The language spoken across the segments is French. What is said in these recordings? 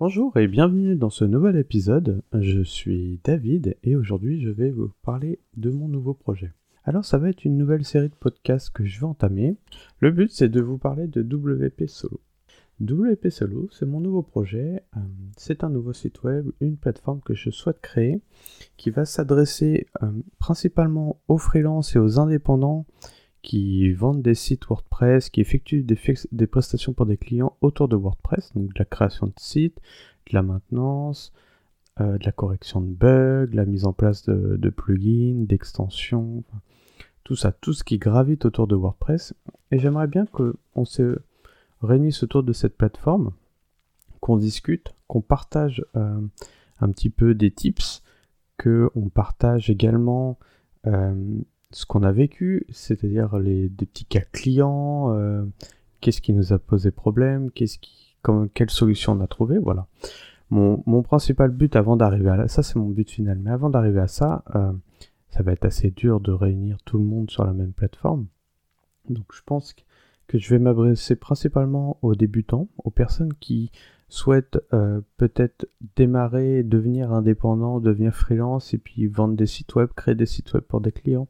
Bonjour et bienvenue dans ce nouvel épisode. Je suis David et aujourd'hui je vais vous parler de mon nouveau projet. Alors ça va être une nouvelle série de podcasts que je vais entamer. Le but c'est de vous parler de WP Solo. WP Solo, c'est mon nouveau projet. Euh, c'est un nouveau site web, une plateforme que je souhaite créer qui va s'adresser euh, principalement aux freelances et aux indépendants qui vendent des sites WordPress, qui effectuent des, prestations pour des clients autour de WordPress, donc de la création de sites, de la maintenance, euh, de la correction de bugs, la mise en place de, plugins, d'extensions, tout ça, tout ce qui gravite autour de WordPress. Et j'aimerais bien qu'on se réunisse autour de cette plateforme, qu'on discute, qu'on partage euh, un petit peu des tips, qu'on partage également euh, ce qu'on a vécu, c'est-à-dire les, des petits cas clients, euh, qu'est-ce qui nous a posé problème, qu'est-ce qui, quelle solution on a trouvé, voilà. Mon, mon principal but avant d'arriver à ça, c'est mon but final, mais avant d'arriver à ça, euh, ça va être assez dur de réunir tout le monde sur la même plateforme. Donc je pense que je vais m'adresser principalement aux débutants, aux personnes qui souhaitent euh, peut-être démarrer, devenir indépendant, devenir freelance et puis vendre des sites web, créer des sites web pour des clients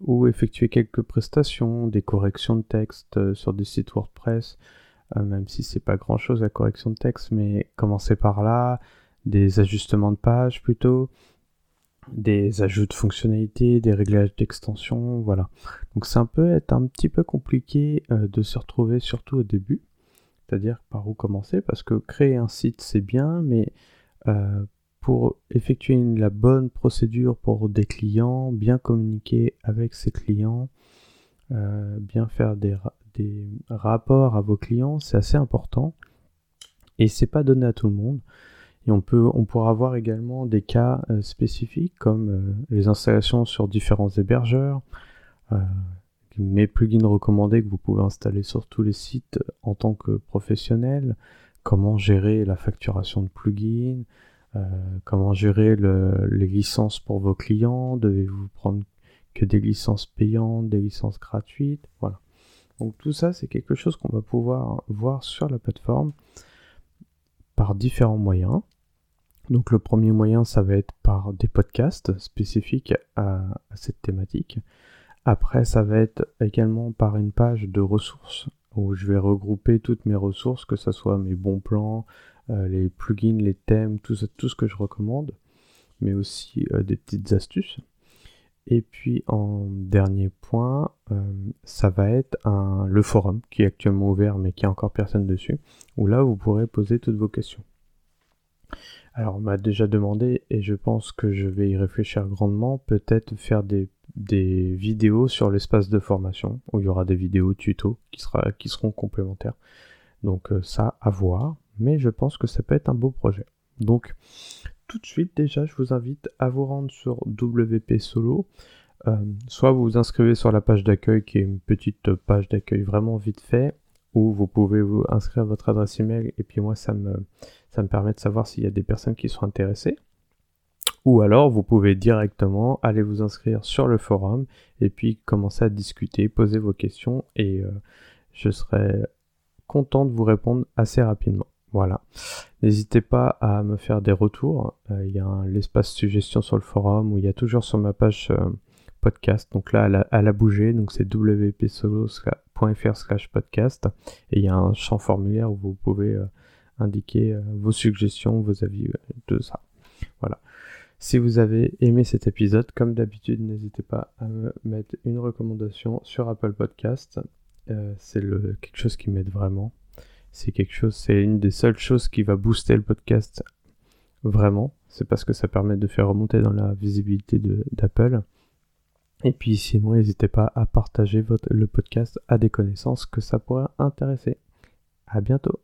ou effectuer quelques prestations, des corrections de texte euh, sur des sites WordPress, euh, même si c'est pas grand chose la correction de texte, mais commencer par là, des ajustements de page plutôt, des ajouts de fonctionnalités, des réglages d'extension, voilà. Donc ça peut être un petit peu compliqué de se retrouver surtout au début c'est-à-dire par où commencer, parce que créer un site c'est bien, mais euh, pour effectuer la bonne procédure pour des clients, bien communiquer avec ses clients, euh, bien faire des, rapports à vos clients, c'est assez important et c'est pas donné à tout le monde. Et on peut, on pourra avoir également des cas euh, spécifiques comme les installations sur différents hébergeurs, mes plugins recommandés que vous pouvez installer sur tous les sites en tant que professionnel, comment gérer la facturation de plugins, euh, comment gérer les licences pour vos clients, devez-vous prendre que des licences payantes, des licences gratuites, voilà. Donc tout ça, c'est quelque chose qu'on va pouvoir voir sur la plateforme par différents moyens. Donc le premier moyen, ça va être par des podcasts spécifiques à cette thématique. Après, ça va être également par une page de ressources où je vais regrouper toutes mes ressources, que ce soit mes bons plans, euh, les plugins, les thèmes, tout, ce que je recommande, mais aussi euh, des petites astuces. Et puis en dernier point, euh, ça va être le forum qui est actuellement ouvert mais qui a encore personne dessus, où là vous pourrez poser toutes vos questions. Alors on m'a déjà demandé et je pense que je vais y réfléchir grandement, peut-être faire des des vidéos sur l'espace de formation où il y aura des vidéos tuto qui, sera, qui seront complémentaires. Donc euh, ça à voir, mais je pense que ça peut être un beau projet. Donc tout de suite déjà je vous invite à vous rendre sur WP Solo. Euh, soit vous vous inscrivez sur la page d'accueil qui est une petite page d'accueil vraiment vite fait, ou vous pouvez vous inscrire votre adresse email et puis moi ça me, ça me permet de savoir s'il y a des personnes qui sont intéressées. Ou alors vous pouvez directement aller vous inscrire sur le forum et puis commencer à discuter, poser vos questions et euh, je serai content de vous répondre assez rapidement. Voilà. N'hésitez pas à me faire des retours. Euh, il y a l'espace suggestion sur le forum où il y a toujours sur ma page euh, podcast. Donc là, elle a, bougé. Donc c'est wpsolo.fr slash podcast. Et il y a un champ formulaire où vous pouvez indiquer vos suggestions, vos avis, de ça. Voilà. Si vous avez aimé cet épisode, comme d'habitude, n'hésitez pas à me mettre une recommandation sur Apple Podcast. Euh, c'est quelque chose qui m'aide vraiment. C'est quelque chose, c'est une des seules choses qui va booster le podcast vraiment. C'est parce que ça permet de faire remonter dans la visibilité d'Apple. Et puis sinon, n'hésitez pas à partager le podcast à des connaissances que ça pourrait intéresser. À bientôt.